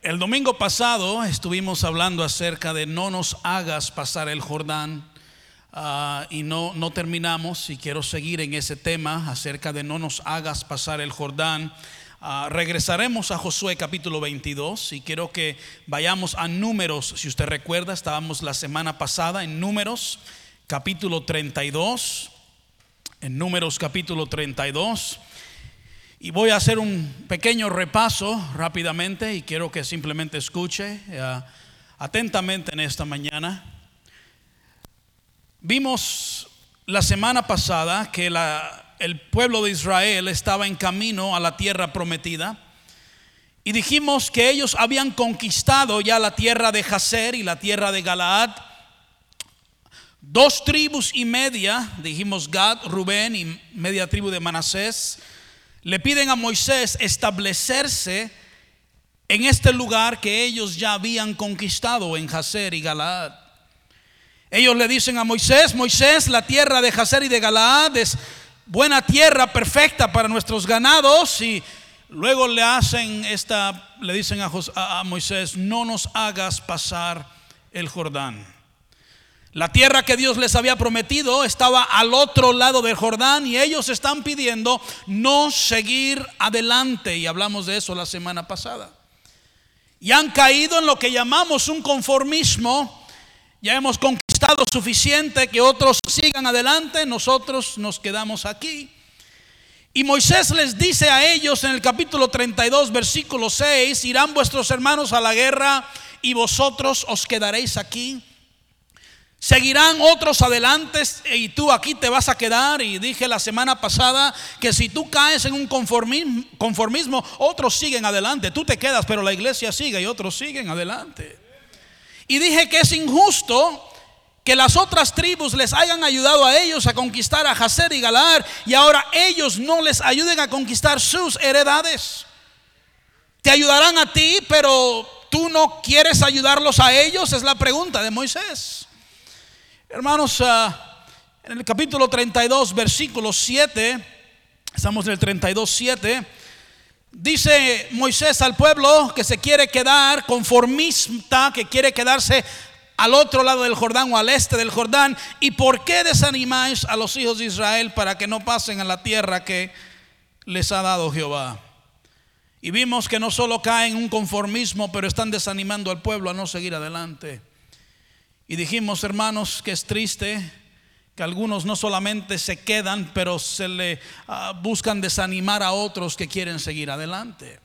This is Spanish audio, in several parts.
El domingo pasado estuvimos hablando acerca de no nos hagas pasar el Jordán ah, y no, no terminamos y quiero seguir en ese tema acerca de no nos hagas pasar el Jordán. Ah, regresaremos a Josué capítulo 22 y quiero que vayamos a números. Si usted recuerda, estábamos la semana pasada en números capítulo 32. En números capítulo 32. Y voy a hacer un pequeño repaso rápidamente y quiero que simplemente escuche uh, atentamente en esta mañana. Vimos la semana pasada que el pueblo de Israel estaba en camino a la tierra prometida y dijimos que ellos habían conquistado ya la tierra de Jazer y la tierra de Galaad. Dos tribus y media, dijimos Gad, Rubén y media tribu de Manasés le piden a Moisés establecerse en este lugar que ellos ya habían conquistado en Jazer y Galaad. Ellos le dicen a Moisés, Moisés, la tierra de Jazer y de Galaad es buena tierra, perfecta para nuestros ganados y luego le hacen esta, le dicen a, a Moisés, no nos hagas pasar el Jordán. La tierra que Dios les había prometido estaba al otro lado del Jordán y ellos están pidiendo no seguir adelante. Y hablamos de eso la semana pasada. Y han caído en lo que llamamos un conformismo. Ya hemos conquistado suficiente que otros sigan adelante, nosotros nos quedamos aquí. Y Moisés les dice a ellos en el capítulo 32, versículo 6, irán vuestros hermanos a la guerra y vosotros os quedaréis aquí. Seguirán otros adelante y tú aquí te vas a quedar. Y dije la semana pasada que si tú caes en un conformismo, otros siguen adelante. Tú te quedas, pero la iglesia sigue y otros siguen adelante. Y dije que es injusto que las otras tribus les hayan ayudado a ellos a conquistar a Jacer y Galar y ahora ellos no les ayuden a conquistar sus heredades. Te ayudarán a ti, pero tú no quieres ayudarlos a ellos, es la pregunta de Moisés. Hermanos, ah, en el capítulo 32, versículo 7, estamos en el 32, 7, dice Moisés al pueblo que se quiere quedar conformista, que quiere quedarse al otro lado del Jordán o al este del Jordán. ¿Y por qué desanimáis a los hijos de Israel para que no pasen a la tierra que les ha dado Jehová? Y vimos que no solo caen en un conformismo, pero están desanimando al pueblo a no seguir adelante. Y dijimos, hermanos, que es triste que algunos no solamente se quedan, pero se le ah, buscan desanimar a otros que quieren seguir adelante.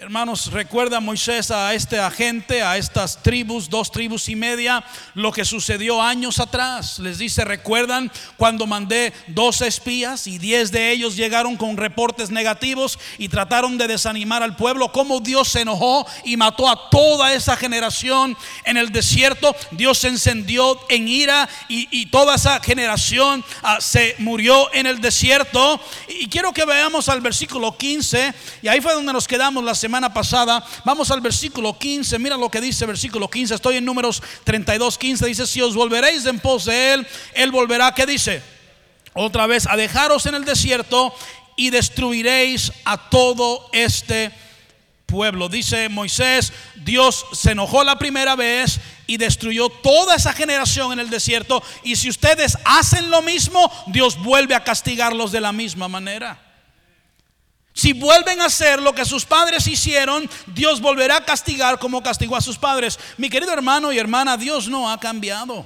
Hermanos, recuerda Moisés a este agente, a estas tribus, dos tribus y media, lo que sucedió años atrás. Les dice, recuerdan cuando mandé dos espías y diez de ellos llegaron con reportes negativos y trataron de desanimar al pueblo, cómo Dios se enojó y mató a toda esa generación en el desierto. Dios se encendió en ira y, toda esa generación ah, se murió en el desierto. Y, quiero que veamos al versículo 15 y ahí fue donde nos quedamos la semana semana pasada. Vamos al versículo 15. Mira lo que dice versículo 15. Estoy en números 32, 15. Dice, si os volveréis en pos de él, él volverá. ¿Qué dice? Otra vez, a dejaros en el desierto y destruiréis a todo este pueblo. Dice Moisés, Dios se enojó la primera vez y destruyó toda esa generación en el desierto. Y si ustedes hacen lo mismo, Dios vuelve a castigarlos de la misma manera. Si vuelven a hacer lo que sus padres hicieron, Dios volverá a castigar como castigó a sus padres. Mi querido hermano y hermana, Dios no ha cambiado.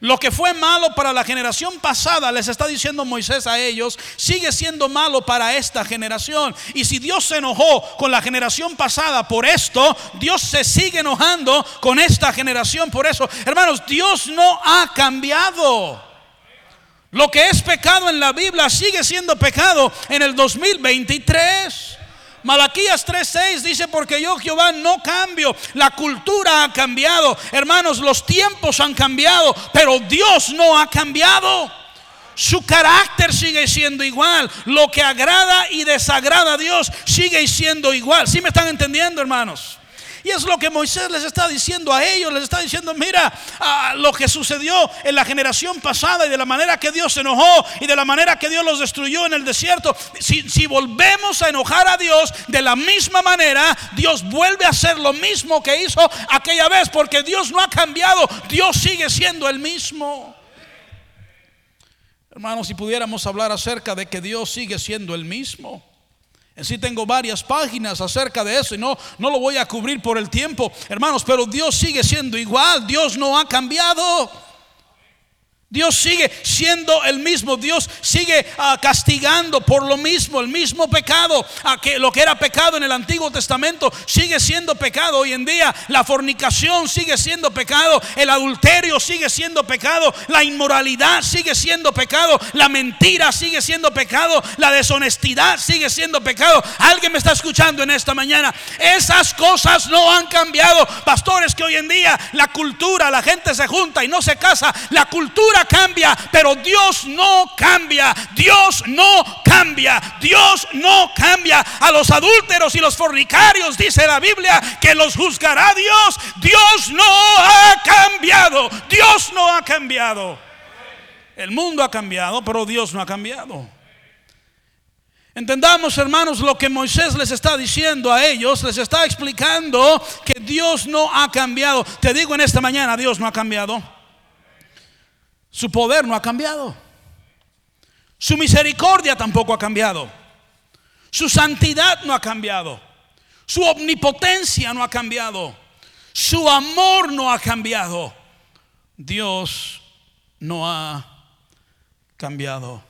Lo que fue malo para la generación pasada, les está diciendo Moisés a ellos, sigue siendo malo para esta generación. Y si Dios se enojó con la generación pasada por esto, Dios se sigue enojando con esta generación por eso. Hermanos, Dios no ha cambiado. Lo que es pecado en la Biblia sigue siendo pecado en el 2023. Malaquías 3:6 dice, porque yo Jehová no cambio, la cultura ha cambiado, hermanos, los tiempos han cambiado, pero Dios no ha cambiado. Su carácter sigue siendo igual, lo que agrada y desagrada a Dios sigue siendo igual. ¿Sí me están entendiendo, hermanos? Y es lo que Moisés les está diciendo a ellos, les está diciendo, mira lo que sucedió en la generación pasada y de la manera que Dios se enojó y de la manera que Dios los destruyó en el desierto. Si, si volvemos a enojar a Dios de la misma manera, Dios vuelve a hacer lo mismo que hizo aquella vez, porque Dios no ha cambiado, Dios sigue siendo el mismo. Hermanos, si pudiéramos hablar acerca de que Dios sigue siendo el mismo. En sí tengo varias páginas acerca de eso y no, no lo voy a cubrir por el tiempo, hermanos, pero Dios sigue siendo igual, Dios no ha cambiado. Dios sigue siendo el mismo, Dios sigue ah, castigando por lo mismo, el mismo pecado, que lo que era pecado en el Antiguo Testamento sigue siendo pecado hoy en día, la fornicación sigue siendo pecado, el adulterio sigue siendo pecado, la inmoralidad sigue siendo pecado, la mentira sigue siendo pecado, la deshonestidad sigue siendo pecado. Alguien me está escuchando en esta mañana, esas cosas no han cambiado, pastores que hoy en día la cultura, la gente se junta y no se casa, la cultura cambia, pero Dios no cambia. Dios no cambia. Dios no cambia. A los adúlteros y los fornicarios dice la Biblia que los juzgará Dios. Dios no ha cambiado. Dios no ha cambiado. El mundo ha cambiado, pero Dios no ha cambiado. Entendamos, hermanos, lo que Moisés les está diciendo a ellos, les está explicando que Dios no ha cambiado. Te digo en esta mañana, Dios no ha cambiado. Su poder no ha cambiado. Su misericordia tampoco ha cambiado. Su santidad no ha cambiado. Su omnipotencia no ha cambiado. Su amor no ha cambiado. Dios no ha cambiado.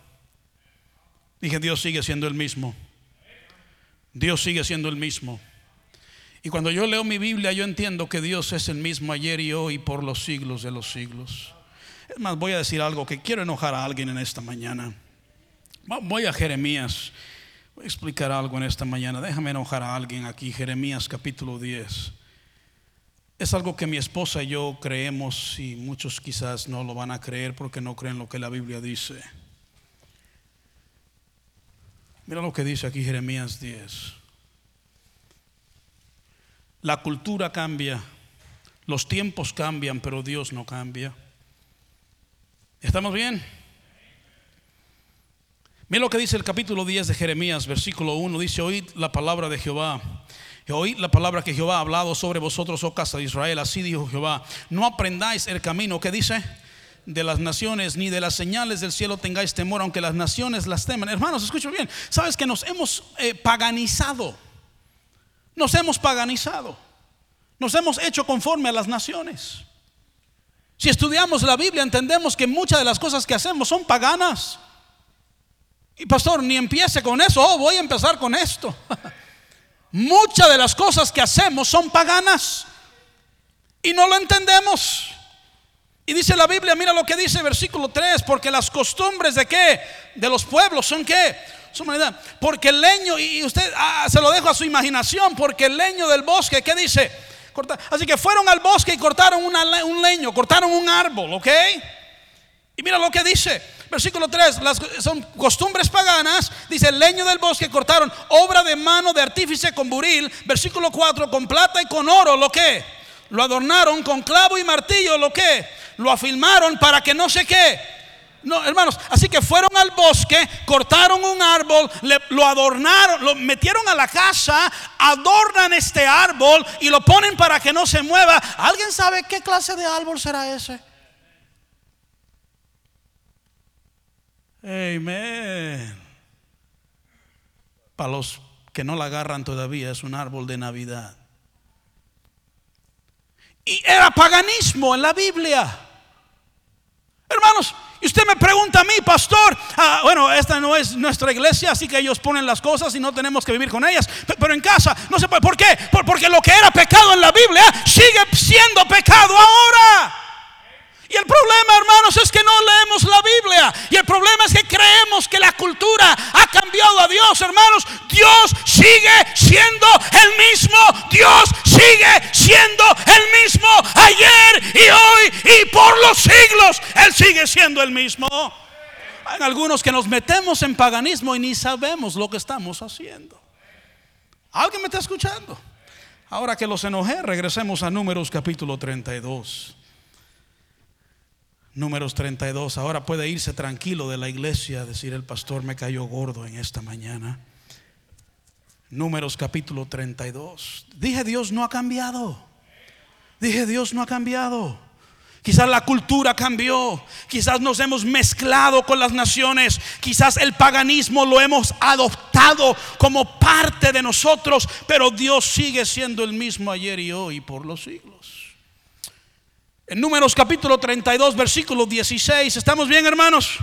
Dije, Dios sigue siendo el mismo. Dios sigue siendo el mismo. Y cuando yo leo mi Biblia, yo entiendo que Dios es el mismo ayer y hoy por los siglos de los siglos. Es más, voy a decir algo que quiero enojar a alguien en esta mañana. Voy a Jeremías. Voy a explicar algo en esta mañana. Déjame enojar a alguien aquí. Jeremías capítulo 10. Es algo que mi esposa y yo creemos y muchos quizás no lo van a creer porque no creen lo que la Biblia dice. Mira lo que dice aquí Jeremías 10. La cultura cambia, los tiempos cambian, pero Dios no cambia. ¿Estamos bien? Mira lo que dice el capítulo 10 de Jeremías, versículo 1. Dice, oíd la palabra de Jehová. Oíd la palabra que Jehová ha hablado sobre vosotros, oh casa de Israel. Así dijo Jehová. No aprendáis el camino. ¿Qué dice? De las naciones, ni de las señales del cielo tengáis temor, aunque las naciones las teman. Hermanos, escuchen bien. Sabes que nos hemos eh, paganizado. Nos hemos paganizado. Nos hemos hecho conforme a las naciones. Si estudiamos la Biblia entendemos que muchas de las cosas que hacemos son paganas. Y pastor, ni empiece con eso, oh, voy a empezar con esto. muchas de las cosas que hacemos son paganas y no lo entendemos. Y dice la Biblia, mira lo que dice versículo 3, porque las costumbres de qué? De los pueblos son qué? Humanidad. Porque el leño, y usted ah, se lo dejo a su imaginación, porque el leño del bosque, ¿qué dice? Así que fueron al bosque y cortaron un leño, cortaron un árbol, ¿ok? Y mira lo que dice, versículo 3, las, son costumbres paganas, dice el leño del bosque cortaron, obra de mano de artífice con buril, versículo 4, con plata y con oro, ¿lo que? Lo adornaron con clavo y martillo, ¿lo que? Lo afirmaron para que no sé qué no, hermanos, así que fueron al bosque, cortaron un árbol, lo adornaron, lo metieron a la casa, adornan este árbol y lo ponen para que no se mueva. ¿Alguien sabe qué clase de árbol será ese? Amén. Para los que no la agarran todavía, es un árbol de Navidad. Y era paganismo en la Biblia. Hermanos, y usted me pregunta a mí, pastor, ah, bueno, esta no es nuestra iglesia, así que ellos ponen las cosas y no tenemos que vivir con ellas. Pero en casa, no se puede. ¿Por qué? Porque lo que era pecado en la Biblia sigue siendo pecado ahora. Y el problema, hermanos, es que no leemos la Biblia. Y el problema es que creemos que la cultura ha cambiado a Dios, hermanos. Dios sigue siendo el mismo. Dios sigue siendo el mismo ayer y hoy y por los siglos. Él sigue siendo el mismo. Hay algunos que nos metemos en paganismo y ni sabemos lo que estamos haciendo. ¿Alguien me está escuchando? Ahora que los enojé, regresemos a Números capítulo 32. Números 32. Ahora puede irse tranquilo de la iglesia, decir el pastor me cayó gordo en esta mañana. Números capítulo 32. Dije Dios no ha cambiado. Dije Dios no ha cambiado. Quizás la cultura cambió, quizás nos hemos mezclado con las naciones, quizás el paganismo lo hemos adoptado como parte de nosotros, pero Dios sigue siendo el mismo ayer y hoy por los siglos. En Números capítulo 32, versículo 16, ¿estamos bien hermanos?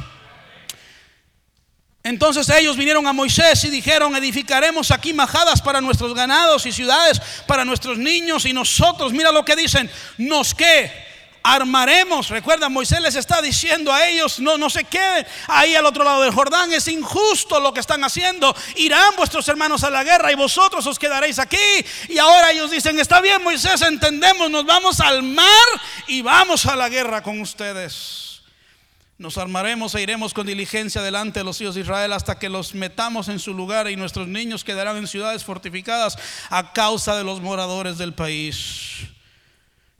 Entonces ellos vinieron a Moisés y dijeron, edificaremos aquí majadas para nuestros ganados y ciudades, para nuestros niños y nosotros, mira lo que dicen, nos que armaremos. Recuerda, Moisés les está diciendo a ellos, no, no se queden ahí al otro lado del Jordán, es injusto lo que están haciendo. Irán vuestros hermanos a la guerra y vosotros os quedaréis aquí. Y ahora ellos dicen, está bien Moisés, entendemos, nos vamos al mar y vamos a la guerra con ustedes. Nos armaremos e iremos con diligencia delante de los hijos de Israel hasta que los metamos en su lugar y nuestros niños quedarán en ciudades fortificadas a causa de los moradores del país.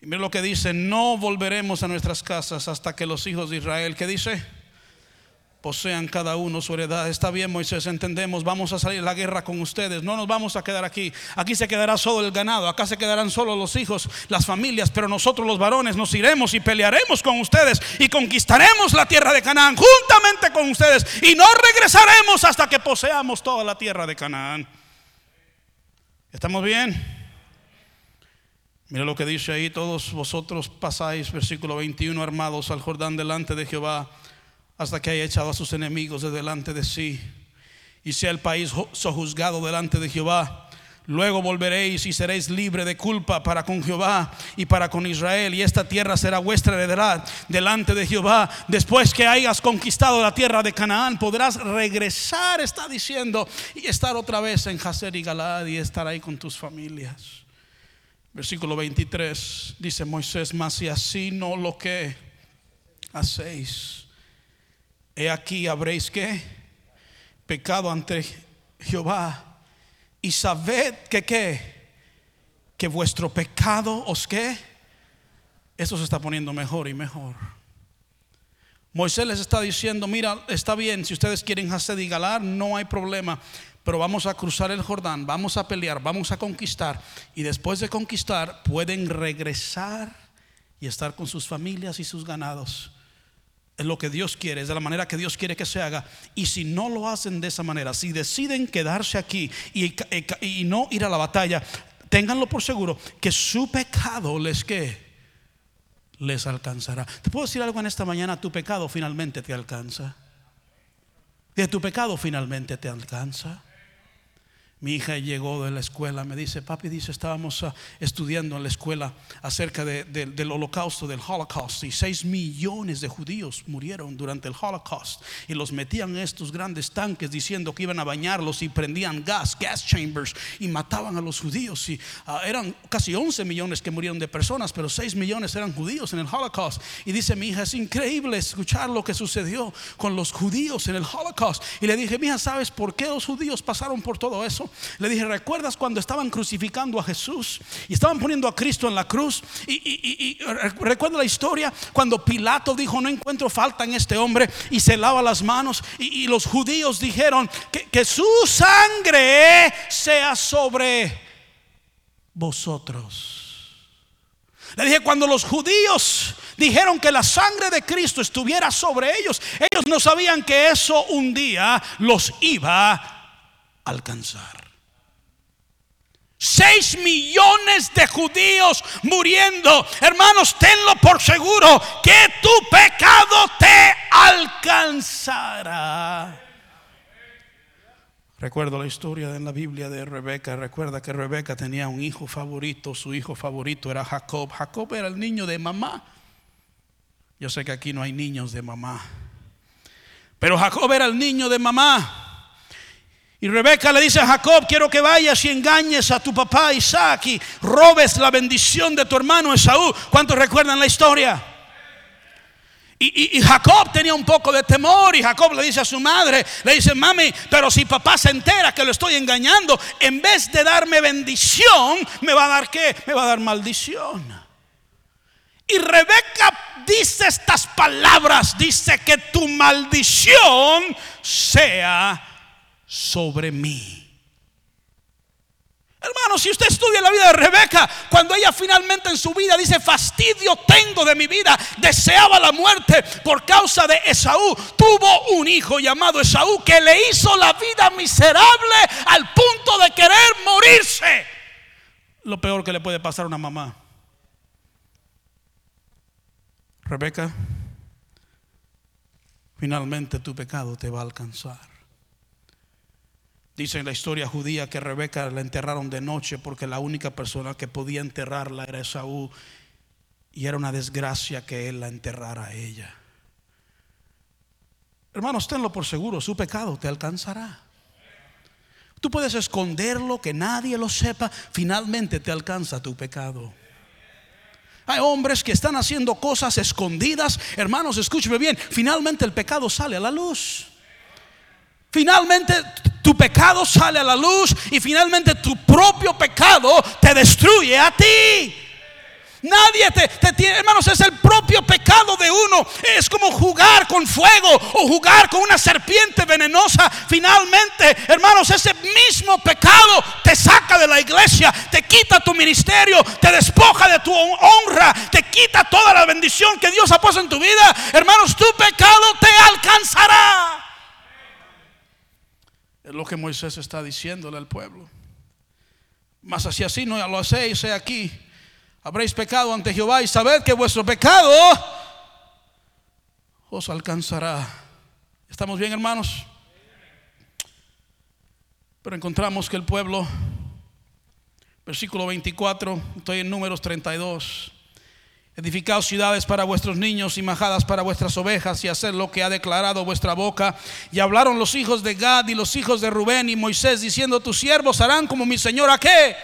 Y mira lo que dice, no volveremos a nuestras casas hasta que los hijos de Israel, ¿qué dice? Posean cada uno su heredad. Está bien, Moisés, entendemos, vamos a salir la guerra con ustedes. No nos vamos a quedar aquí. Aquí se quedará solo el ganado, acá se quedarán solo los hijos, las familias, pero nosotros los varones nos iremos y pelearemos con ustedes y conquistaremos la tierra de Canaán juntamente con ustedes y no regresaremos hasta que poseamos toda la tierra de Canaán. ¿Estamos bien? Mira lo que dice ahí, todos vosotros pasáis, versículo 21, armados al Jordán delante de Jehová, hasta que haya echado a sus enemigos de delante de sí, y sea el país sojuzgado delante de Jehová. Luego volveréis y seréis libre de culpa para con Jehová y para con Israel. Y esta tierra será vuestra heredad delante de Jehová. Después que hayas conquistado la tierra de Canaán, podrás regresar, está diciendo, y estar otra vez en Jazer y Galad y estar ahí con tus familias. Versículo 23 dice Moisés, mas si así no lo que hacéis, he aquí habréis que pecado ante Jehová. Y sabed que qué, que vuestro pecado os que, eso se está poniendo mejor y mejor. Moisés les está diciendo, mira, está bien, si ustedes quieren hacer y galar, no hay problema pero vamos a cruzar el Jordán, vamos a pelear, vamos a conquistar. Y después de conquistar pueden regresar y estar con sus familias y sus ganados. Es lo que Dios quiere, es de la manera que Dios quiere que se haga. Y si no lo hacen de esa manera, si deciden quedarse aquí y, no ir a la batalla, ténganlo por seguro que su pecado les que les alcanzará. Te puedo decir algo en esta mañana, tu pecado finalmente te alcanza. De tu pecado finalmente te alcanza. Mi hija llegó de la escuela, me dice, papi, dice, estábamos ah, estudiando en la escuela acerca del holocausto, del holocaust, y seis millones de judíos murieron durante el holocaust, y los metían en estos grandes tanques diciendo que iban a bañarlos y prendían gas, gas chambers, y mataban a los judíos, y ah, eran casi 11 millones que murieron de personas, pero 6 millones eran judíos en el holocaust. Y dice mi hija, es increíble escuchar lo que sucedió con los judíos en el holocaust. Y le dije, mija, ¿sabes por qué los judíos pasaron por todo eso? Le dije, ¿recuerdas cuando estaban crucificando a Jesús y estaban poniendo a Cristo en la cruz? Y, recuerda la historia cuando Pilato dijo, no encuentro falta en este hombre y se lava las manos. Y, los judíos dijeron que, que su sangre sea sobre vosotros. Le dije, cuando los judíos dijeron que la sangre de Cristo estuviera sobre ellos, ellos no sabían que eso un día los iba alcanzar. Seis millones de judíos muriendo. Hermanos, tenlo por seguro que tu pecado te alcanzará. Recuerdo la historia en la Biblia de Rebeca. Recuerda que Rebeca tenía un hijo favorito. Su hijo favorito era Jacob. Jacob era el niño de mamá. Yo sé que aquí no hay niños de mamá. Pero Jacob era el niño de mamá. Y Rebeca le dice a Jacob, quiero que vayas y engañes a tu papá Isaac y robes la bendición de tu hermano Esaú. ¿Cuántos recuerdan la historia? Y, Jacob tenía un poco de temor y Jacob le dice a su madre, le dice, mami, pero si papá se entera que lo estoy engañando, en vez de darme bendición, me va a dar qué? Me va a dar maldición. Y Rebeca dice estas palabras, dice que tu maldición sea sobre mí. Hermano, si usted estudia la vida de Rebeca, cuando ella finalmente en su vida dice, fastidio tengo de mi vida, deseaba la muerte por causa de Esaú, tuvo un hijo llamado Esaú que le hizo la vida miserable al punto de querer morirse. Lo peor que le puede pasar a una mamá. Rebeca, finalmente tu pecado te va a alcanzar. Dice en la historia judía que Rebeca la enterraron de noche porque la única persona que podía enterrarla era Esaú y era una desgracia que él la enterrara a ella. Hermanos, tenlo por seguro, su pecado te alcanzará. Tú puedes esconderlo, que nadie lo sepa, finalmente te alcanza tu pecado. Hay hombres que están haciendo cosas escondidas. Hermanos, escúcheme bien, finalmente el pecado sale a la luz. Finalmente tu pecado sale a la luz y finalmente tu propio pecado te destruye a ti. Nadie te, tiene, hermanos, es el propio pecado de uno. Es como jugar con fuego o jugar con una serpiente venenosa. Finalmente, hermanos, ese mismo pecado te saca de la iglesia, te quita tu ministerio, te despoja de tu honra, te quita toda la bendición que Dios ha puesto en tu vida. Hermanos, tu pecado te alcanzará. Es lo que Moisés está diciéndole al pueblo. Mas así así no lo hacéis aquí. Habréis pecado ante Jehová y sabed que vuestro pecado os alcanzará. ¿Estamos bien, hermanos? Pero encontramos que el pueblo, versículo 24, estoy en números 32 Edificaos ciudades para vuestros niños y majadas para vuestras ovejas y hacer lo que ha declarado vuestra boca. Y hablaron los hijos de Gad y los hijos de Rubén y Moisés diciendo, tus siervos harán como mi señor a qué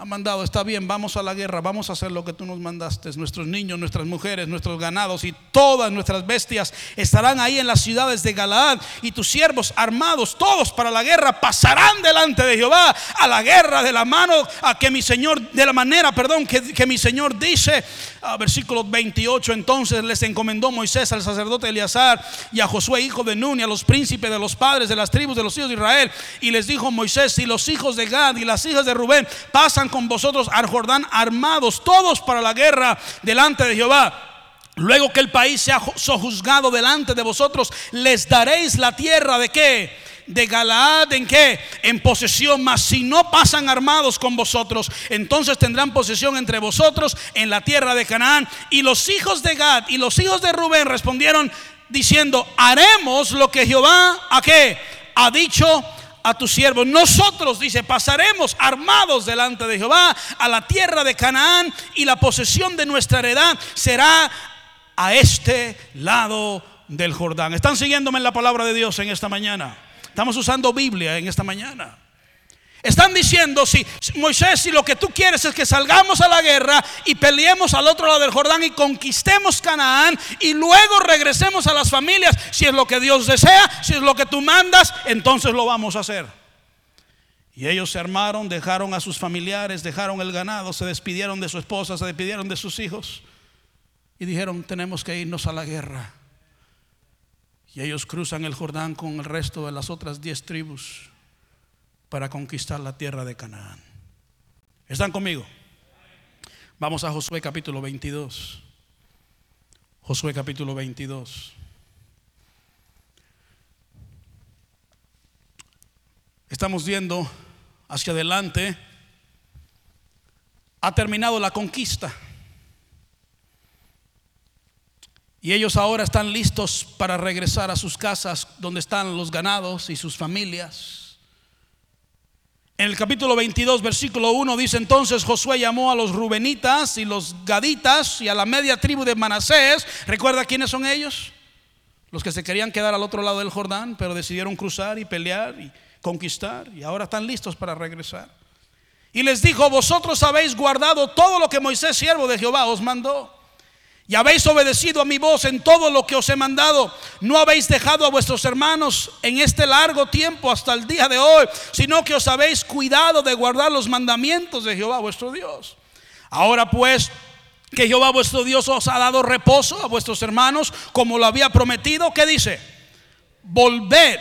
ha mandado, está bien, vamos a la guerra, vamos a hacer lo que tú nos mandaste. Nuestros niños, nuestras mujeres, nuestros ganados y todas nuestras bestias estarán ahí en las ciudades de Galaad y tus siervos armados, todos para la guerra, pasarán delante de Jehová a la guerra de la mano a que mi Señor, de la manera, perdón, que, que mi Señor dice, versículo 28, entonces les encomendó Moisés al sacerdote Eleazar y a Josué, hijo de Nun, y a los príncipes de los padres de las tribus de los hijos de Israel, y les dijo Moisés, si los hijos de Gad y las hijas de Rubén pasan con vosotros al Jordán armados, todos para la guerra delante de Jehová. Luego que el país sea sojuzgado delante de vosotros, les daréis la tierra de qué? De Galaad en qué? En posesión, mas si no pasan armados con vosotros, entonces tendrán posesión entre vosotros en la tierra de Canaán. Y los hijos de Gad y los hijos de Rubén respondieron diciendo, haremos lo que Jehová a qué? Ha dicho a tus siervos. Nosotros, dice, pasaremos armados delante de Jehová a la tierra de Canaán y la posesión de nuestra heredad será a este lado del Jordán. ¿Están siguiéndome en la palabra de Dios en esta mañana? Estamos usando Biblia en esta mañana. Están diciendo, si Moisés, si lo que tú quieres es que salgamos a la guerra y peleemos al otro lado del Jordán y conquistemos Canaán y luego regresemos a las familias, si es lo que Dios desea, si es lo que tú mandas, entonces lo vamos a hacer. Y ellos se armaron, dejaron a sus familiares, dejaron el ganado, se despidieron de su esposa, se despidieron de sus hijos y dijeron, tenemos que irnos a la guerra. Y ellos cruzan el Jordán con el resto de las otras diez tribus para conquistar la tierra de Canaán. ¿Están conmigo? Vamos a Josué capítulo 22. Josué capítulo 22. Estamos viendo hacia adelante. Ha terminado la conquista. Y ellos ahora están listos para regresar a sus casas donde están los ganados y sus familias. En el capítulo 22, versículo 1 dice entonces Josué llamó a los Rubenitas y los Gaditas y a la media tribu de Manasés. ¿Recuerda quiénes son ellos? Los que se querían quedar al otro lado del Jordán, pero decidieron cruzar y pelear y conquistar y ahora están listos para regresar. Y les dijo, vosotros habéis guardado todo lo que Moisés, siervo de Jehová, os mandó. Y habéis obedecido a mi voz en todo lo que os he mandado. No habéis dejado a vuestros hermanos en este largo tiempo hasta el día de hoy, sino que os habéis cuidado de guardar los mandamientos de Jehová vuestro Dios. Ahora pues que Jehová vuestro Dios os ha dado reposo a vuestros hermanos como lo había prometido, ¿qué dice? Volved,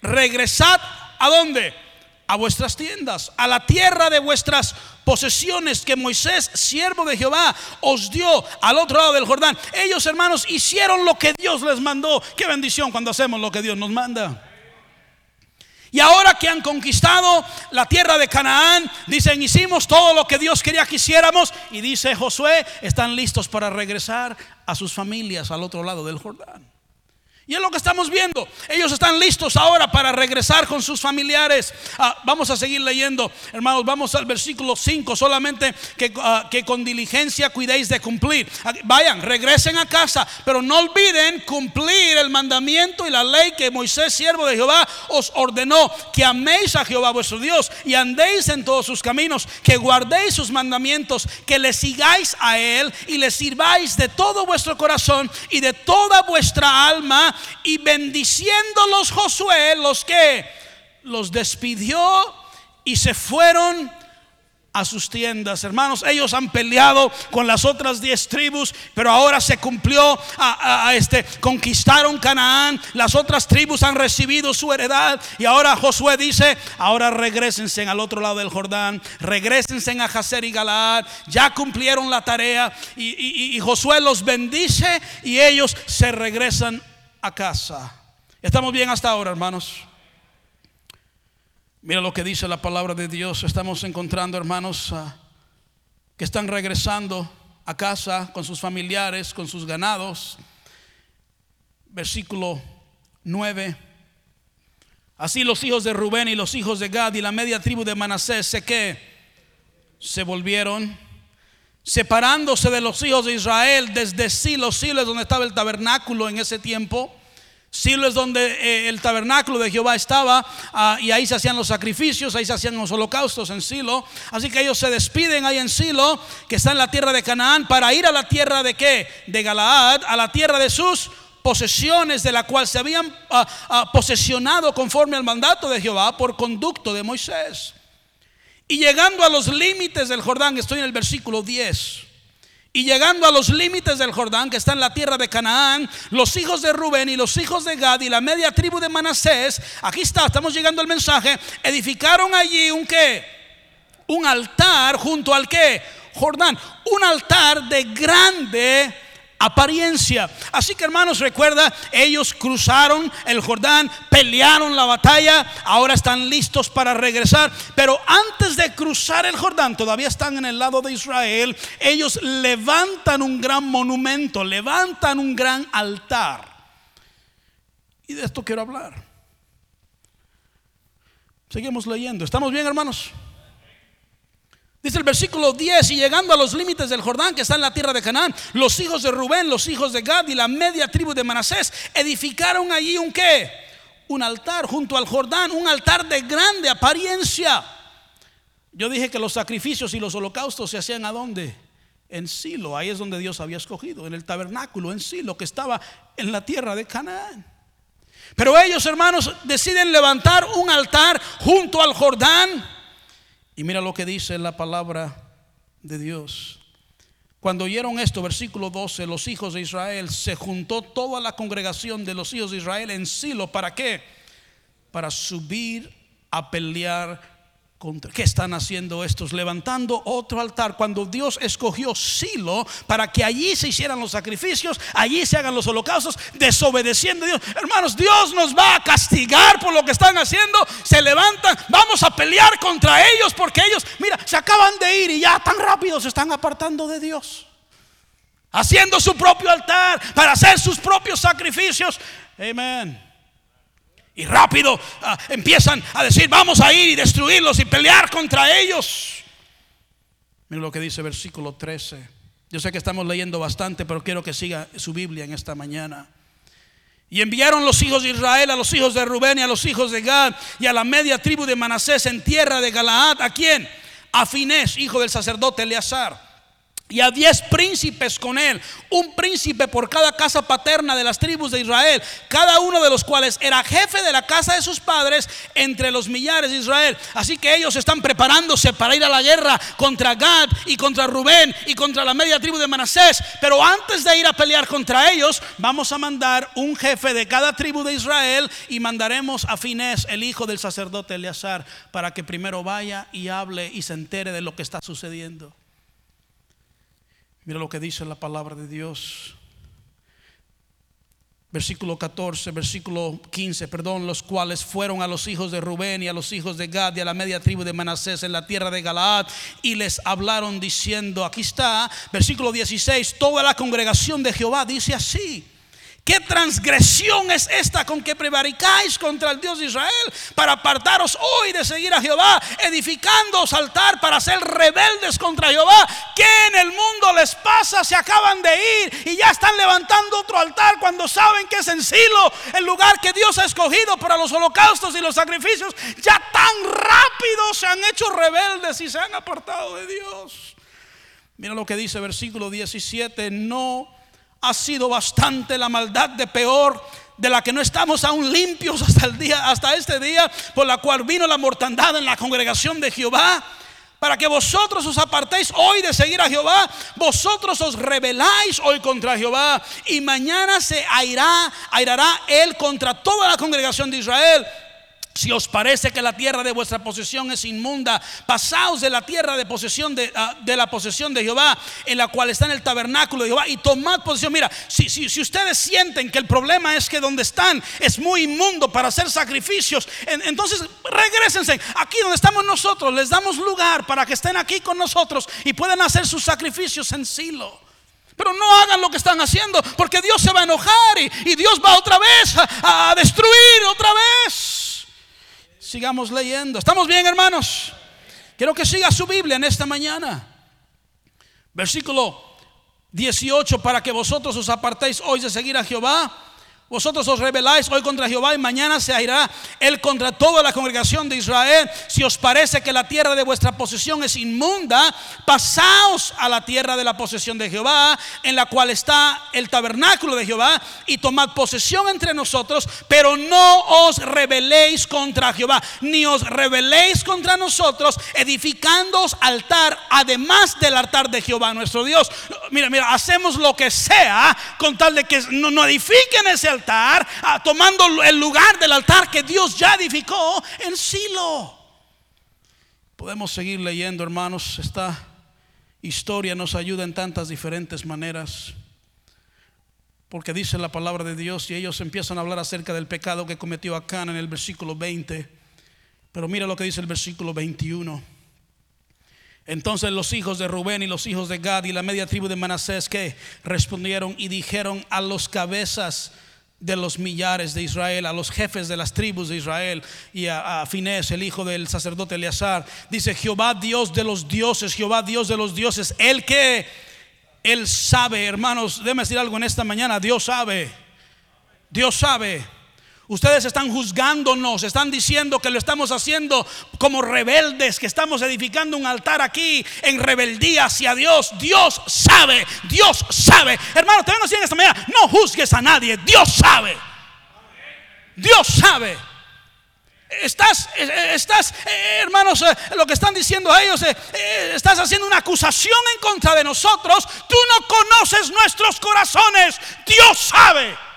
regresad a dónde? A vuestras tiendas, a la tierra de vuestras posesiones que Moisés, siervo de Jehová, os dio al otro lado del Jordán. Ellos, hermanos, hicieron lo que Dios les mandó. Qué bendición cuando hacemos lo que Dios nos manda. Y ahora que han conquistado la tierra de Canaán, dicen, hicimos todo lo que Dios quería que hiciéramos. Y dice Josué, están listos para regresar a sus familias al otro lado del Jordán. Y es lo que estamos viendo. Ellos están listos ahora para regresar con sus familiares. Ah, vamos a seguir leyendo, hermanos. Vamos al versículo 5. Solamente que, ah, que con diligencia cuidéis de cumplir. Ah, vayan, regresen a casa. Pero no olviden cumplir el mandamiento y la ley que Moisés, siervo de Jehová, os ordenó. Que améis a Jehová vuestro Dios y andéis en todos sus caminos. Que guardéis sus mandamientos. Que le sigáis a Él y le sirváis de todo vuestro corazón y de toda vuestra alma y bendiciéndolos Josué, los que los despidió y se fueron a sus tiendas. Hermanos, ellos han peleado con las otras diez tribus, pero ahora se cumplió a, este, conquistaron Canaán, las otras tribus han recibido su heredad y ahora Josué dice, ahora regresense al otro lado del Jordán, regresense a Jazer y Galaad, ya cumplieron la tarea y, y Josué los bendice y ellos se regresan a casa. ¿Estamos bien hasta ahora, hermanos? Mira lo que dice la palabra de Dios. Estamos encontrando, hermanos, ah, que están regresando a casa con sus familiares, con sus ganados. Versículo 9. Así los hijos de Rubén y los hijos de Gad y la media tribu de Manasés se que se volvieron separándose de los hijos de Israel desde Silo. Silo es donde estaba el tabernáculo en ese tiempo. Silo es donde eh, el tabernáculo de Jehová estaba ah, y ahí se hacían los sacrificios, ahí se hacían los holocaustos en Silo. Así que ellos se despiden ahí en Silo, que está en la tierra de Canaán, para ir a la tierra de qué? De Galaad, a la tierra de sus posesiones de la cual se habían ah, ah, posesionado conforme al mandato de Jehová por conducto de Moisés. Y llegando a los límites del Jordán, estoy en el versículo 10. Y llegando a los límites del Jordán, que está en la tierra de Canaán, los hijos de Rubén y los hijos de Gad y la media tribu de Manasés, aquí está, estamos llegando al mensaje, edificaron allí un qué? Un altar junto al qué? Jordán, un altar de grande apariencia. Así que hermanos, recuerda, ellos cruzaron el Jordán, pelearon la batalla, ahora están listos para regresar. Pero antes de cruzar el Jordán, todavía están en el lado de Israel, ellos levantan un gran monumento, levantan un gran altar. Y de esto quiero hablar. Seguimos leyendo. ¿Estamos bien, hermanos? Dice el versículo 10, y llegando a los límites del Jordán, que está en la tierra de Canaán, los hijos de Rubén, los hijos de Gad y la media tribu de Manasés edificaron allí un qué? Un altar junto al Jordán, un altar de grande apariencia. Yo dije que los sacrificios y los holocaustos se hacían a dónde? En Silo, ahí es donde Dios había escogido, en el tabernáculo, en Silo, que estaba en la tierra de Canaán. Pero ellos, hermanos, deciden levantar un altar junto al Jordán y mira lo que dice la palabra de Dios. Cuando oyeron esto, versículo 12, los hijos de Israel, se juntó toda la congregación de los hijos de Israel en Silo. ¿Para qué? Para subir a pelear ¿Qué están haciendo estos? Levantando otro altar. Cuando Dios escogió Silo para que allí se hicieran los sacrificios, allí se hagan los holocaustos, desobedeciendo a Dios. Hermanos, Dios nos va a castigar por lo que están haciendo. Se levantan, vamos a pelear contra ellos porque ellos, mira, se acaban de ir y ya tan rápido se están apartando de Dios. Haciendo su propio altar para hacer sus propios sacrificios. Amén. Y rápido ah, empiezan a decir, vamos a ir y destruirlos y pelear contra ellos. Miren lo que dice versículo 13. Yo sé que estamos leyendo bastante, pero quiero que siga su Biblia en esta mañana. Y enviaron los hijos de Israel a los hijos de Rubén y a los hijos de Gad y a la media tribu de Manasés en tierra de Galaad. ¿A quién? A Finés, hijo del sacerdote Eleazar y a diez príncipes con él, un príncipe por cada casa paterna de las tribus de Israel, cada uno de los cuales era jefe de la casa de sus padres entre los millares de Israel. Así que ellos están preparándose para ir a la guerra contra Gad y contra Rubén y contra la media tribu de Manasés. Pero antes de ir a pelear contra ellos, vamos a mandar un jefe de cada tribu de Israel y mandaremos a Finés, el hijo del sacerdote Eleazar, para que primero vaya y hable y se entere de lo que está sucediendo. Mira lo que dice la palabra de Dios. Versículo 14, versículo 15, perdón, los cuales fueron a los hijos de Rubén y a los hijos de Gad y a la media tribu de Manasés en la tierra de Galaad y les hablaron diciendo, aquí está, versículo 16, toda la congregación de Jehová dice así. ¿Qué transgresión es esta con que prevaricáis contra el Dios de Israel para apartaros hoy de seguir a Jehová, edificándoos altar para ser rebeldes contra Jehová? ¿Qué en el mundo les pasa? Se acaban de ir y ya están levantando otro altar cuando saben que es en Silo, el lugar que Dios ha escogido para los holocaustos y los sacrificios. Ya tan rápido se han hecho rebeldes y se han apartado de Dios. Mira lo que dice versículo 17, no ha sido bastante la maldad de peor de la que no estamos aún limpios hasta el día hasta este día por la cual vino la mortandad en la congregación de Jehová. Para que vosotros os apartéis hoy de seguir a Jehová, vosotros os rebeláis hoy contra Jehová y mañana se airará él contra toda la congregación de Israel si os parece que la tierra de vuestra posesión es inmunda, pasaos de la tierra de posesión de, ah, de, la posesión de Jehová, en la cual está en el tabernáculo de Jehová, y tomad posesión. Mira, si, si, si ustedes sienten que el problema es que donde están es muy inmundo para hacer sacrificios, entonces regresense. Aquí donde estamos nosotros, les damos lugar para que estén aquí con nosotros y puedan hacer sus sacrificios en silo. Pero no hagan lo que están haciendo, porque Dios se va a enojar y, Dios va otra vez a destruir otra vez. Sigamos leyendo. ¿Estamos bien, hermanos? Quiero que siga su Biblia en esta mañana. Versículo 18, para que vosotros os apartéis hoy de seguir a Jehová vosotros os rebeláis hoy contra Jehová y mañana se irá él contra toda la congregación de Israel. Si os parece que la tierra de vuestra posesión es inmunda, pasaos a la tierra de la posesión de Jehová, en la cual está el tabernáculo de Jehová, y tomad posesión entre nosotros, pero no os rebeléis contra Jehová, ni os rebeléis contra nosotros, edificándoos altar, además del altar de Jehová nuestro Dios. Mira, mira, hacemos lo que sea con tal de que no, no edifiquen ese altar ah, tomando el lugar del altar que Dios ya edificó en Silo. Podemos seguir leyendo, hermanos. Esta historia nos ayuda en tantas diferentes maneras. Porque dice la palabra de Dios y ellos empiezan a hablar acerca del pecado que cometió Acán en el versículo 20. Pero mira lo que dice el versículo 21. Entonces los hijos de Rubén y los hijos de Gad y la media tribu de Manasés que respondieron y dijeron a los cabezas de los millares de Israel, a los jefes de las tribus de Israel y a, a Finés, el hijo del sacerdote Eleazar. Dice Jehová Dios de los dioses, Jehová Dios de los dioses, el que él sabe, hermanos, déme decir algo en esta mañana, Dios sabe, Dios sabe. Ustedes están juzgándonos, están diciendo que lo estamos haciendo como rebeldes, que estamos edificando un altar aquí en rebeldía hacia Dios. Dios sabe, Dios sabe. Hermano, te vengo a en esta mañana, no juzgues a nadie, Dios sabe. Dios sabe. Estás, estás, eh, hermanos, eh, lo que están diciendo a ellos, eh, estás haciendo una acusación en contra de nosotros. Tú no conoces nuestros corazones. Dios sabe.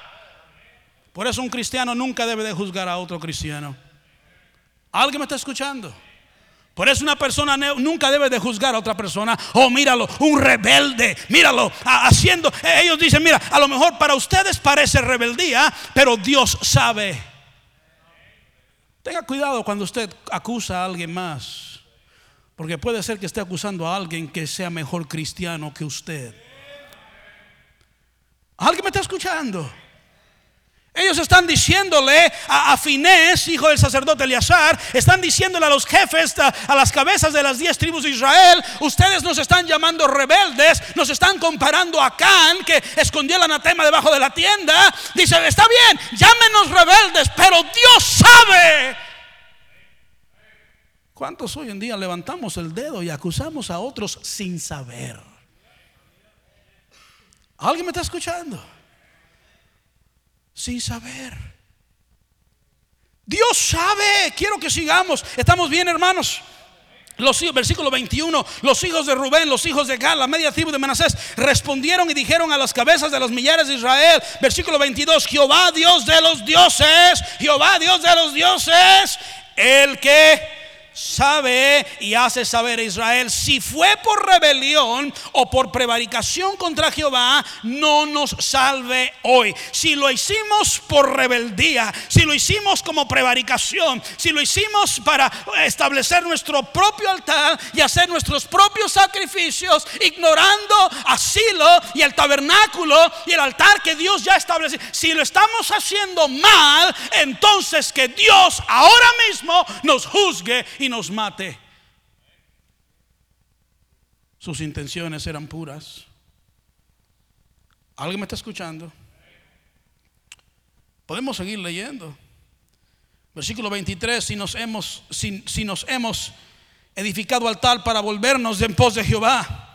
Por eso un cristiano nunca debe de juzgar a otro cristiano. ¿Alguien me está escuchando? Por eso una persona nunca debe de juzgar a otra persona. Oh, míralo, un rebelde, míralo, haciendo. Eh, ellos dicen, mira, a lo mejor para ustedes parece rebeldía, pero Dios sabe. Tenga cuidado cuando usted acusa a alguien más, porque puede ser que esté acusando a alguien que sea mejor cristiano que usted. ¿Alguien me está escuchando? Ellos están diciéndole a, Finés, hijo del sacerdote Eleazar, están diciéndole a los jefes, a, las cabezas de las diez tribus de Israel, ustedes nos están llamando rebeldes, nos están comparando a Can, que escondió el anatema debajo de la tienda. Dice, está bien, llámenos rebeldes, pero Dios sabe. ¿Cuántos hoy en día levantamos el dedo y acusamos a otros sin saber? ¿Alguien me está escuchando? Sin saber. Dios sabe. Quiero que sigamos. ¿Estamos bien, hermanos? Los hijos, versículo 21, los hijos de Rubén, los hijos de Gad, la media tribu de Manasés, respondieron y dijeron a las cabezas de los millares de Israel, versículo 22, Jehová Dios de los dioses, Jehová Dios de los dioses, el que sabe y hace saber a Israel si fue por rebelión o por prevaricación contra Jehová, no nos salve hoy. Si lo hicimos por rebeldía, si lo hicimos como prevaricación, si lo hicimos para establecer nuestro propio altar y hacer nuestros propios sacrificios, ignorando asilo y el tabernáculo y el altar que Dios ya estableció, si lo estamos haciendo mal, entonces que Dios ahora mismo nos juzgue y nos mate. Sus intenciones eran puras. ¿Alguien me está escuchando? Podemos seguir leyendo. Versículo 23, si nos hemos, si, si nos hemos edificado altar para volvernos en pos de Jehová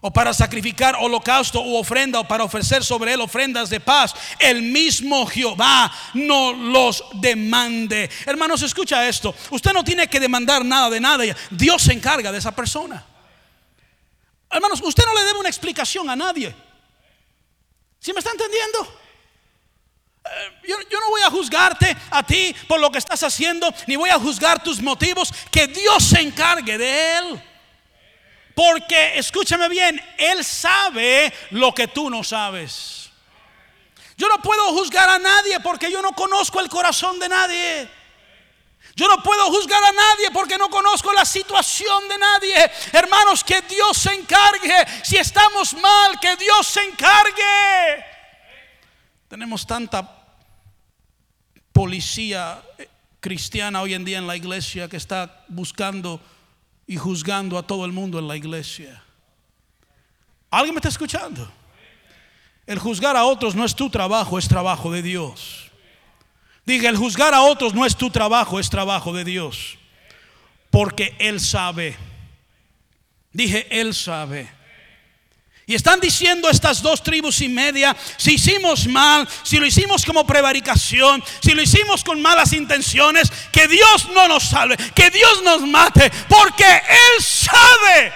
o para sacrificar holocausto u ofrenda o para ofrecer sobre él ofrendas de paz, el mismo Jehová no los demande. Hermanos, escucha esto. Usted no tiene que demandar nada de nada. Dios se encarga de esa persona. Hermanos, usted no le debe una explicación a nadie. ¿Sí me está entendiendo? Eh, yo, yo, no voy a juzgarte a ti por lo que estás haciendo, ni voy a juzgar tus motivos. Que Dios se encargue de él. Porque, escúchame bien, Él sabe lo que tú no sabes. Yo no puedo juzgar a nadie porque yo no conozco el corazón de nadie. Yo no puedo juzgar a nadie porque no conozco la situación de nadie. Hermanos, que Dios se encargue. Si estamos mal, que Dios se encargue. Tenemos tanta policía cristiana hoy en día en la iglesia que está buscando y juzgando a todo el mundo en la iglesia. ¿Alguien me está escuchando? El juzgar a otros no es tu trabajo, es trabajo de Dios. Diga, el juzgar a otros no es tu trabajo, es trabajo de Dios. Porque Él sabe. Dije, Él sabe. Y están diciendo estas dos tribus y media, si hicimos mal, si lo hicimos como prevaricación, si lo hicimos con malas intenciones, que Dios no nos salve, que Dios nos mate, porque Él sabe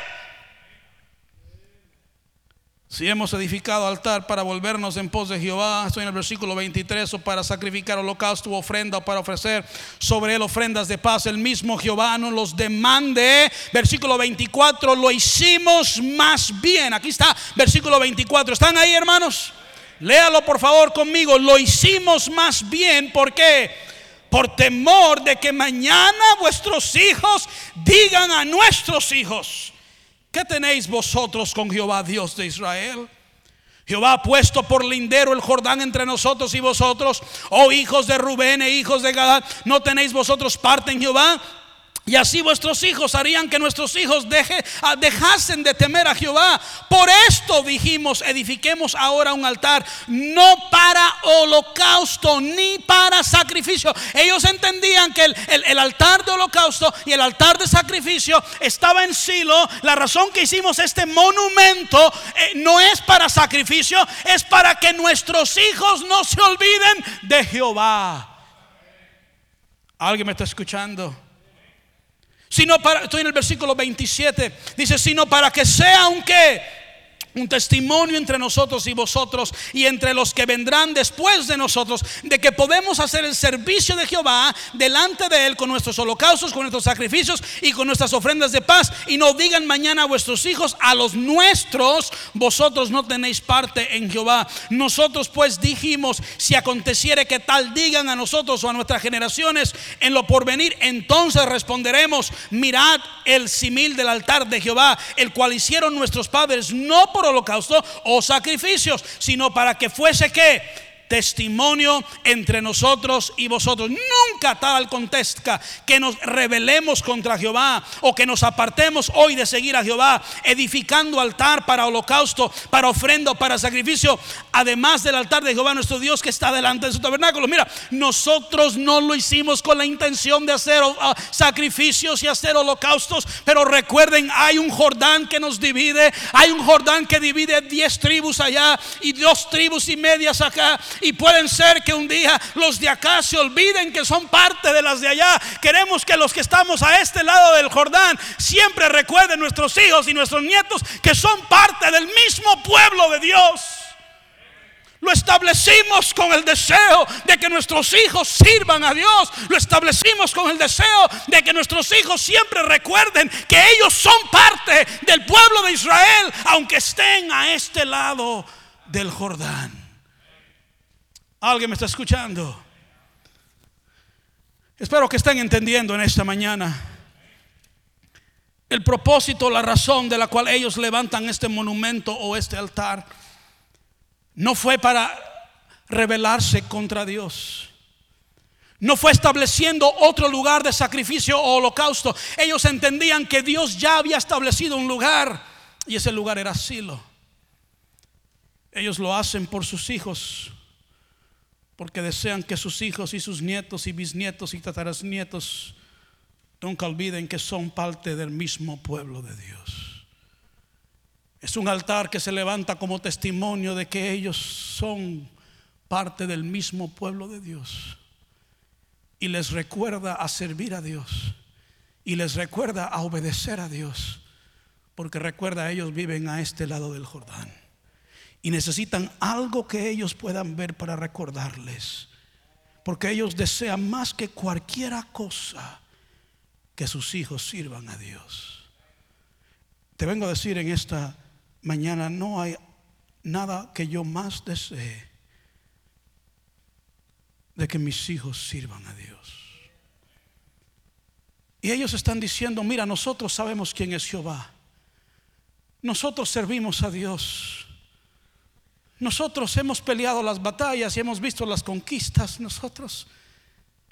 si hemos edificado altar para volvernos en pos de Jehová, estoy en el versículo 23, o para sacrificar holocausto u ofrenda, o para ofrecer sobre él ofrendas de paz, el mismo Jehová no los demande. Versículo 24, lo hicimos más bien. Aquí está, versículo 24. ¿Están ahí, hermanos? Léalo por favor conmigo. Lo hicimos más bien, ¿por qué? Por temor de que mañana vuestros hijos digan a nuestros hijos ¿Qué tenéis vosotros con Jehová, Dios de Israel? Jehová ha puesto por lindero el Jordán entre nosotros y vosotros, oh hijos de Rubén e hijos de Gad, ¿no tenéis vosotros parte en Jehová? Y así vuestros hijos harían que nuestros hijos deje, ah, dejasen de temer a Jehová. Por esto dijimos, edifiquemos ahora un altar, no para holocausto ni para sacrificio. Ellos entendían que el, altar de holocausto y el altar de sacrificio estaba en Silo. La razón que hicimos este monumento eh, no es para sacrificio, es para que nuestros hijos no se olviden de Jehová. ¿Alguien me está escuchando? Sino estoy en el versículo 27, dice, sino para que sea un qué, un testimonio entre nosotros y vosotros y entre los que vendrán después de nosotros de que podemos hacer el servicio de Jehová delante de Él con nuestros holocaustos, con nuestros sacrificios y con nuestras ofrendas de paz. Y no digan mañana a vuestros hijos, a los nuestros, vosotros no tenéis parte en Jehová. Nosotros pues dijimos, si aconteciere que tal digan a nosotros o a nuestras generaciones en lo porvenir, entonces responderemos, mirad el simil del altar de Jehová, el cual hicieron nuestros padres, no por holocausto o sacrificios, sino para que fuese que testimonio entre nosotros y vosotros. Nunca tal contesta que nos rebelemos contra Jehová o que nos apartemos hoy de seguir a Jehová, edificando altar para holocausto, para ofrenda, para sacrificio, además del altar de Jehová nuestro Dios que está delante de su tabernáculo. Mira, nosotros no lo hicimos con la intención de hacer uh, sacrificios y hacer holocaustos, pero recuerden, hay un Jordán que nos divide, hay un Jordán que divide diez tribus allá y dos tribus y medias acá y pueden ser que un día los de acá se olviden que son parte de las de allá. Queremos que los que estamos a este lado del Jordán siempre recuerden nuestros hijos y nuestros nietos que son parte del mismo pueblo de Dios. Lo establecimos con el deseo de que nuestros hijos sirvan a Dios. Lo establecimos con el deseo de que nuestros hijos siempre recuerden que ellos son parte del pueblo de Israel, aunque estén a este lado del Jordán. ¿Alguien me está escuchando? Espero que estén entendiendo en esta mañana el propósito, la razón de la cual ellos levantan este monumento o este altar. No fue para rebelarse contra Dios. No fue estableciendo otro lugar de sacrificio o holocausto. Ellos entendían que Dios ya había establecido un lugar y ese lugar era Silo. Ellos lo hacen por sus hijos porque desean que sus hijos y sus nietos y bisnietos y tatarasnietos nunca olviden que son parte del mismo pueblo de Dios. Es un altar que se levanta como testimonio de que ellos son parte del mismo pueblo de Dios. Y les recuerda a servir a Dios. Y les recuerda a obedecer a Dios. Porque recuerda, ellos viven a este lado del Jordán y necesitan algo que ellos puedan ver para recordarles. Porque ellos desean más que cualquier cosa que sus hijos sirvan a Dios. Te vengo a decir en esta mañana, no hay nada que yo más desee de que mis hijos sirvan a Dios. Y ellos están diciendo, mira, nosotros sabemos quién es Jehová. Nosotros servimos a Dios. Nosotros hemos peleado las batallas y hemos visto las conquistas. Nosotros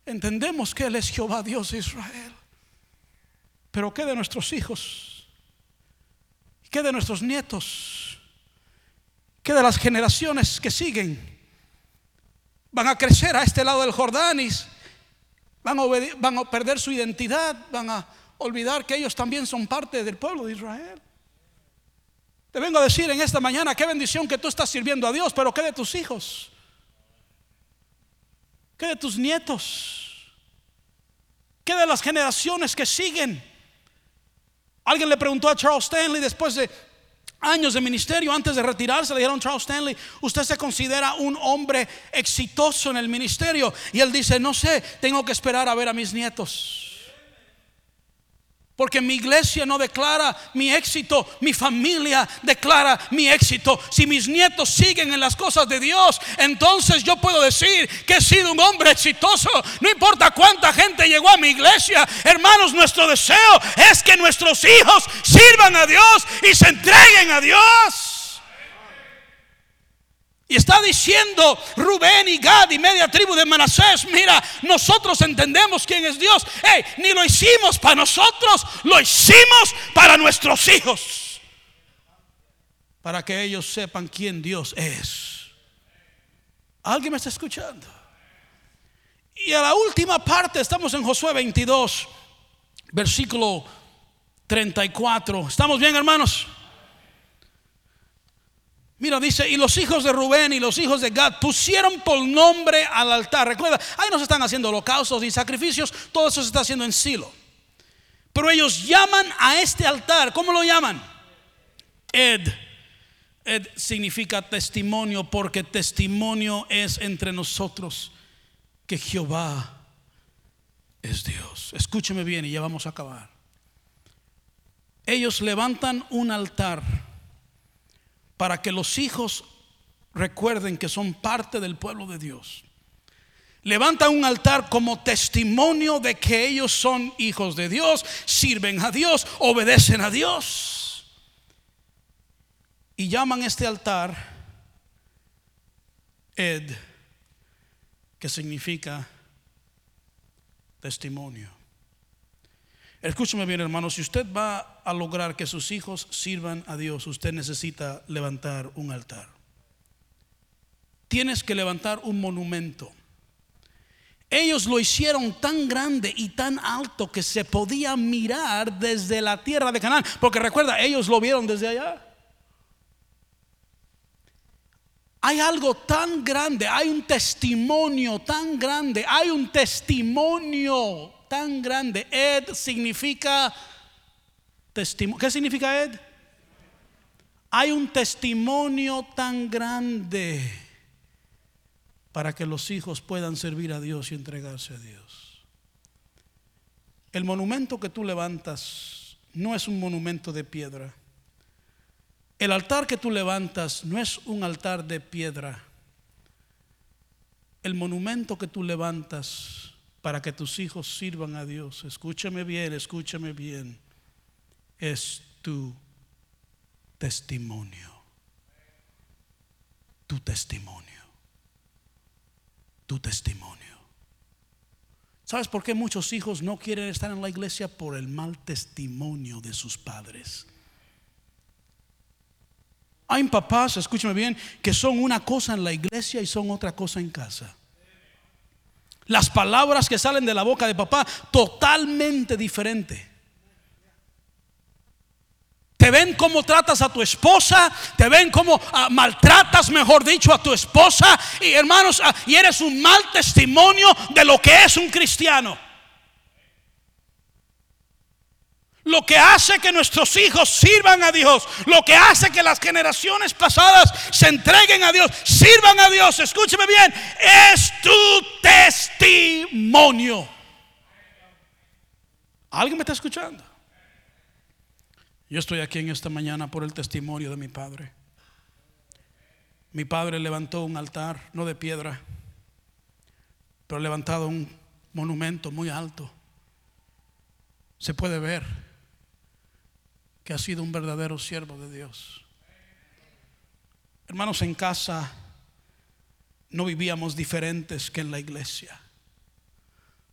entendemos que Él es Jehová, Dios de Israel. Pero ¿qué de nuestros hijos? ¿Qué de nuestros nietos? ¿Qué de las generaciones que siguen? Van a crecer a este lado del Jordán y van a, van a perder su identidad, van a olvidar que ellos también son parte del pueblo de Israel. Te vengo a decir en esta mañana qué bendición que tú estás sirviendo a Dios, pero qué de tus hijos, qué de tus nietos, qué de las generaciones que siguen. Alguien le preguntó a Charles Stanley después de años de ministerio, antes de retirarse, le dijeron Charles Stanley, usted se considera un hombre exitoso en el ministerio. Y él dice, no sé, tengo que esperar a ver a mis nietos. Porque mi iglesia no declara mi éxito, mi familia declara mi éxito. Si mis nietos siguen en las cosas de Dios, entonces yo puedo decir que he sido un hombre exitoso. No importa cuánta gente llegó a mi iglesia, hermanos, nuestro deseo es que nuestros hijos sirvan a Dios y se entreguen a Dios. Y está diciendo Rubén y Gad y media tribu de Manasés, mira, nosotros entendemos quién es Dios. Hey, ni lo hicimos para nosotros, lo hicimos para nuestros hijos. Para que ellos sepan quién Dios es. ¿Alguien me está escuchando? Y a la última parte, estamos en Josué 22, versículo 34. ¿Estamos bien, hermanos? Mira, dice, y los hijos de Rubén y los hijos de Gad pusieron por nombre al altar. Recuerda, ahí no se están haciendo holocaustos y sacrificios, todo eso se está haciendo en Silo. Pero ellos llaman a este altar, ¿cómo lo llaman? Ed. Ed significa testimonio porque testimonio es entre nosotros que Jehová es Dios. Escúcheme bien y ya vamos a acabar. Ellos levantan un altar para que los hijos recuerden que son parte del pueblo de Dios. Levantan un altar como testimonio de que ellos son hijos de Dios, sirven a Dios, obedecen a Dios. Y llaman este altar Ed, que significa testimonio. Escúcheme bien, hermano, si usted va a lograr que sus hijos sirvan a Dios, usted necesita levantar un altar. Tienes que levantar un monumento. Ellos lo hicieron tan grande y tan alto que se podía mirar desde la tierra de Canaán, porque recuerda, ellos lo vieron desde allá. Hay algo tan grande, hay un testimonio tan grande, hay un testimonio tan grande. Ed significa testimonio. ¿Qué significa Ed? Hay un testimonio tan grande para que los hijos puedan servir a Dios y entregarse a Dios. El monumento que tú levantas no es un monumento de piedra. El altar que tú levantas no es un altar de piedra. El monumento que tú levantas para que tus hijos sirvan a Dios, escúchame bien, escúchame bien, es tu testimonio. Tu testimonio. Tu testimonio. ¿Sabes por qué muchos hijos no quieren estar en la iglesia? Por el mal testimonio de sus padres. Hay papás, escúchame bien, que son una cosa en la iglesia y son otra cosa en casa. Las palabras que salen de la boca de papá totalmente diferente. Te ven cómo tratas a tu esposa, te ven cómo ah, maltratas, mejor dicho, a tu esposa. Y hermanos, ah, y eres un mal testimonio de lo que es un cristiano. Lo que hace que nuestros hijos sirvan a Dios, lo que hace que las generaciones pasadas se entreguen a Dios, sirvan a Dios, escúcheme bien, es tu testimonio. ¿Alguien me está escuchando? Yo estoy aquí en esta mañana por el testimonio de mi padre. Mi padre levantó un altar, no de piedra, pero levantado un monumento muy alto. Se puede ver ha sido un verdadero siervo de Dios. Hermanos, en casa no vivíamos diferentes que en la iglesia.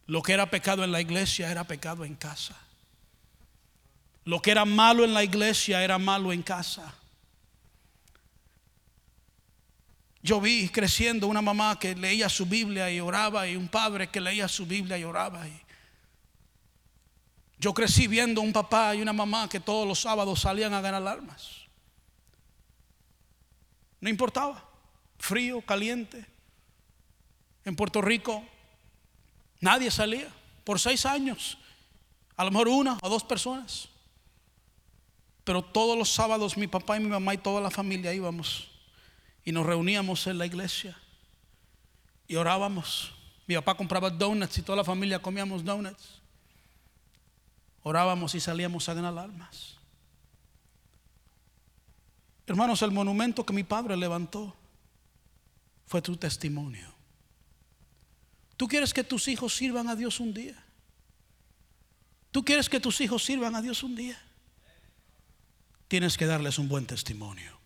Lo que era pecado en la iglesia era pecado en casa. Lo que era malo en la iglesia era malo en casa. Yo vi creciendo una mamá que leía su Biblia y oraba y un padre que leía su Biblia y oraba. Y yo crecí viendo un papá y una mamá que todos los sábados salían a ganar armas. No importaba, frío, caliente. En Puerto Rico nadie salía por seis años, a lo mejor una o dos personas. Pero todos los sábados mi papá y mi mamá y toda la familia íbamos y nos reuníamos en la iglesia y orábamos. Mi papá compraba donuts y toda la familia comíamos donuts. Orábamos y salíamos a ganar almas. Hermanos, el monumento que mi padre levantó fue tu testimonio. ¿Tú quieres que tus hijos sirvan a Dios un día? ¿Tú quieres que tus hijos sirvan a Dios un día? Tienes que darles un buen testimonio.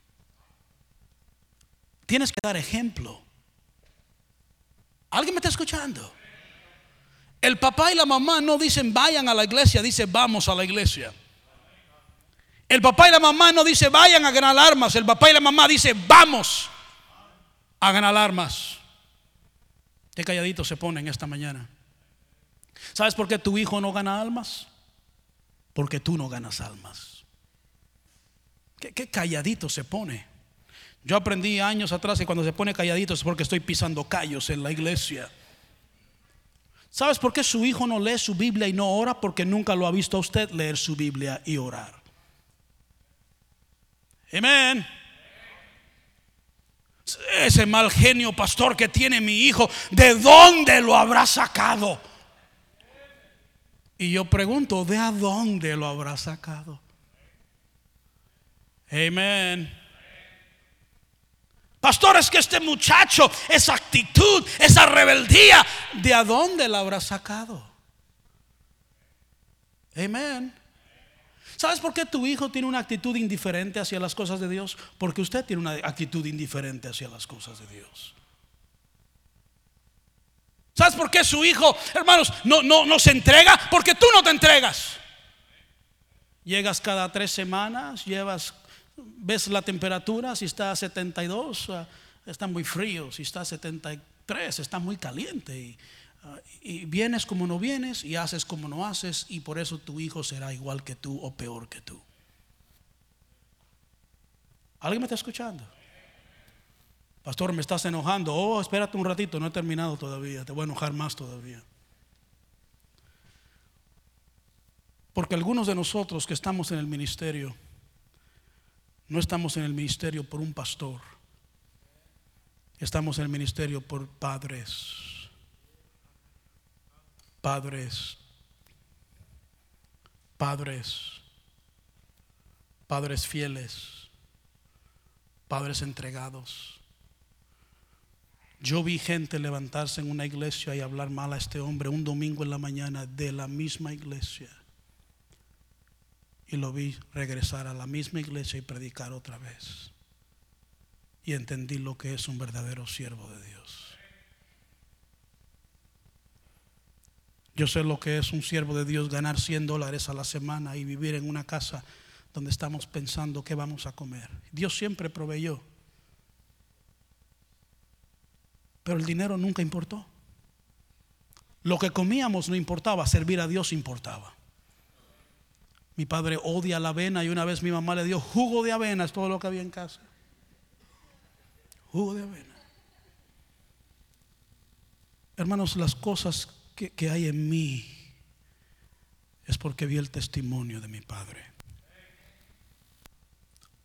Tienes que dar ejemplo. ¿Alguien me está escuchando? El papá y la mamá no dicen vayan a la iglesia, dice vamos a la iglesia. El papá y la mamá no dice vayan a ganar armas, el papá y la mamá dice vamos a ganar armas. Qué calladito se ponen esta mañana. ¿Sabes por qué tu hijo no gana almas? Porque tú no ganas almas. Qué, qué calladito se pone. Yo aprendí años atrás que cuando se pone calladito es porque estoy pisando callos en la iglesia. ¿Sabes por qué su hijo no lee su Biblia y no ora? Porque nunca lo ha visto a usted leer su Biblia y orar. Amén. Ese mal genio pastor que tiene mi hijo, ¿de dónde lo habrá sacado? Y yo pregunto, ¿de a dónde lo habrá sacado? Amén. Pastor, es que este muchacho, esa actitud, esa rebeldía, ¿de a dónde la habrá sacado? Amén. ¿Sabes por qué tu hijo tiene una actitud indiferente hacia las cosas de Dios? Porque usted tiene una actitud indiferente hacia las cosas de Dios. ¿Sabes por qué su hijo, hermanos, no, no, no se entrega? Porque tú no te entregas. Llegas cada tres semanas, llevas, ves la temperatura, si está a 72, ah, está muy frío, si está a 73, está muy caliente. Y, ah, y vienes como no vienes y haces como no haces y por eso tu hijo será igual que tú o peor que tú. ¿Alguien me está escuchando? Pastor, me estás enojando. Oh, espérate un ratito, no he terminado todavía. Te voy a enojar más todavía. Porque algunos de nosotros que estamos en el ministerio, no estamos en el ministerio por un pastor. Estamos en el ministerio por padres. Padres. Padres. Padres fieles. Padres entregados. Yo vi gente levantarse en una iglesia y hablar mal a este hombre un domingo en la mañana de la misma iglesia. Y lo vi regresar a la misma iglesia y predicar otra vez. Y entendí lo que es un verdadero siervo de Dios. Yo sé lo que es un siervo de Dios ganar 100 dólares a la semana y vivir en una casa donde estamos pensando qué vamos a comer. Dios siempre proveyó. Pero el dinero nunca importó. Lo que comíamos no importaba, servir a Dios importaba. Mi padre odia la avena y una vez mi mamá le dio jugo de avena, es todo lo que había en casa. Jugo de avena. Hermanos, las cosas que, que hay en mí es porque vi el testimonio de mi padre.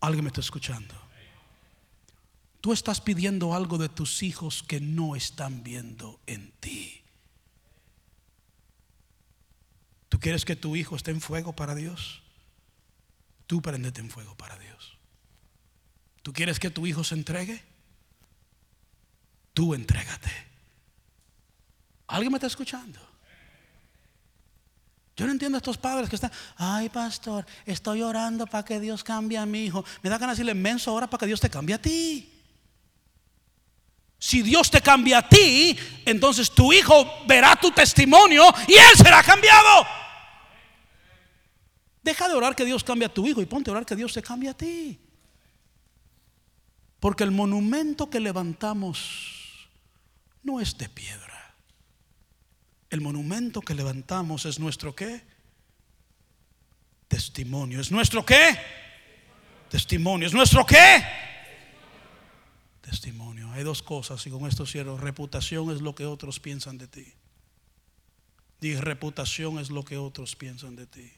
¿Alguien me está escuchando? Tú estás pidiendo algo de tus hijos que no están viendo en ti. ¿Tú quieres que tu hijo esté en fuego para Dios? Tú prendete en fuego para Dios. ¿Tú quieres que tu hijo se entregue? Tú entrégate. ¿Alguien me está escuchando? Yo no entiendo a estos padres que están, ay pastor, estoy orando para que Dios cambie a mi hijo. Me da ganas de decirle, menso, ahora para que Dios te cambie a ti. Si Dios te cambia a ti, entonces tu hijo verá tu testimonio y él será cambiado. Deja de orar que Dios cambie a tu hijo y ponte a orar que Dios te cambie a ti. Porque el monumento que levantamos no es de piedra. El monumento que levantamos es nuestro qué? Testimonio. ¿Es nuestro qué? Testimonio. ¿Es nuestro qué? Testimonio. Hay dos cosas y con esto cierro. Reputación es lo que otros piensan de ti. Y reputación es lo que otros piensan de ti.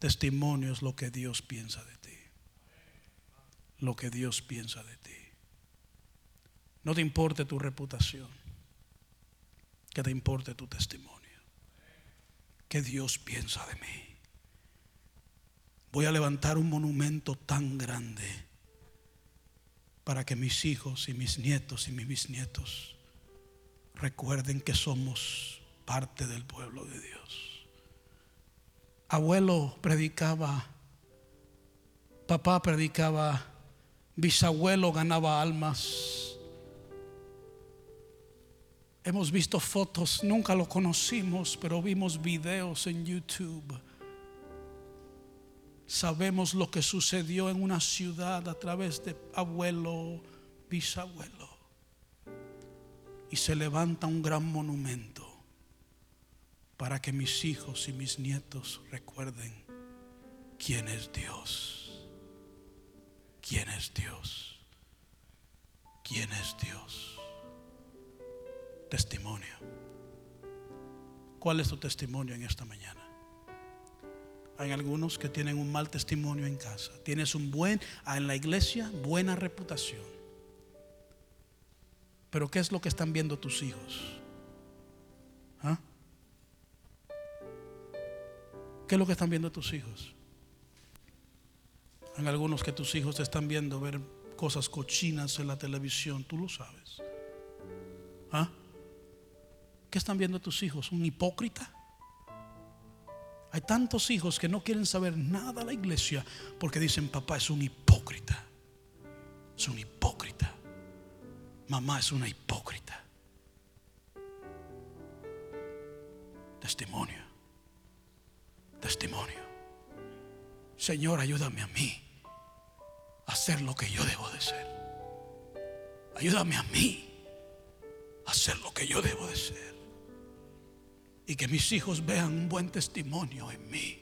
Testimonio es lo que Dios piensa de ti. Lo que Dios piensa de ti. No te importe tu reputación. Que te importe tu testimonio. Que Dios piensa de mí. Voy a levantar un monumento tan grande para que mis hijos y mis nietos y mis bisnietos recuerden que somos parte del pueblo de Dios abuelo predicaba, papá predicaba, bisabuelo ganaba almas. Hemos visto fotos, nunca lo conocimos, pero vimos videos en YouTube. Sabemos lo que sucedió en una ciudad a través de abuelo, bisabuelo. Y se levanta un gran monumento para que mis hijos y mis nietos recuerden quién es Dios. ¿Quién es Dios? ¿Quién es Dios? Testimonio. ¿Cuál es tu testimonio en esta mañana? Hay algunos que tienen un mal testimonio en casa. Tienes un buen, en la iglesia, buena reputación. Pero ¿qué es lo que están viendo tus hijos? ¿Ah? ¿Qué es lo que están viendo tus hijos? Hay algunos que tus hijos están viendo ver cosas cochinas en la televisión, tú lo sabes. ¿Ah? ¿Qué están viendo tus hijos? ¿Un hipócrita? Hay tantos hijos que no quieren saber nada de la iglesia porque dicen, papá es un hipócrita. Es un hipócrita. Mamá es una hipócrita. Testimonio. Testimonio. Señor, ayúdame a mí a hacer lo que yo debo de ser. Ayúdame a mí a hacer lo que yo debo de ser. Y que mis hijos vean un buen testimonio en mí.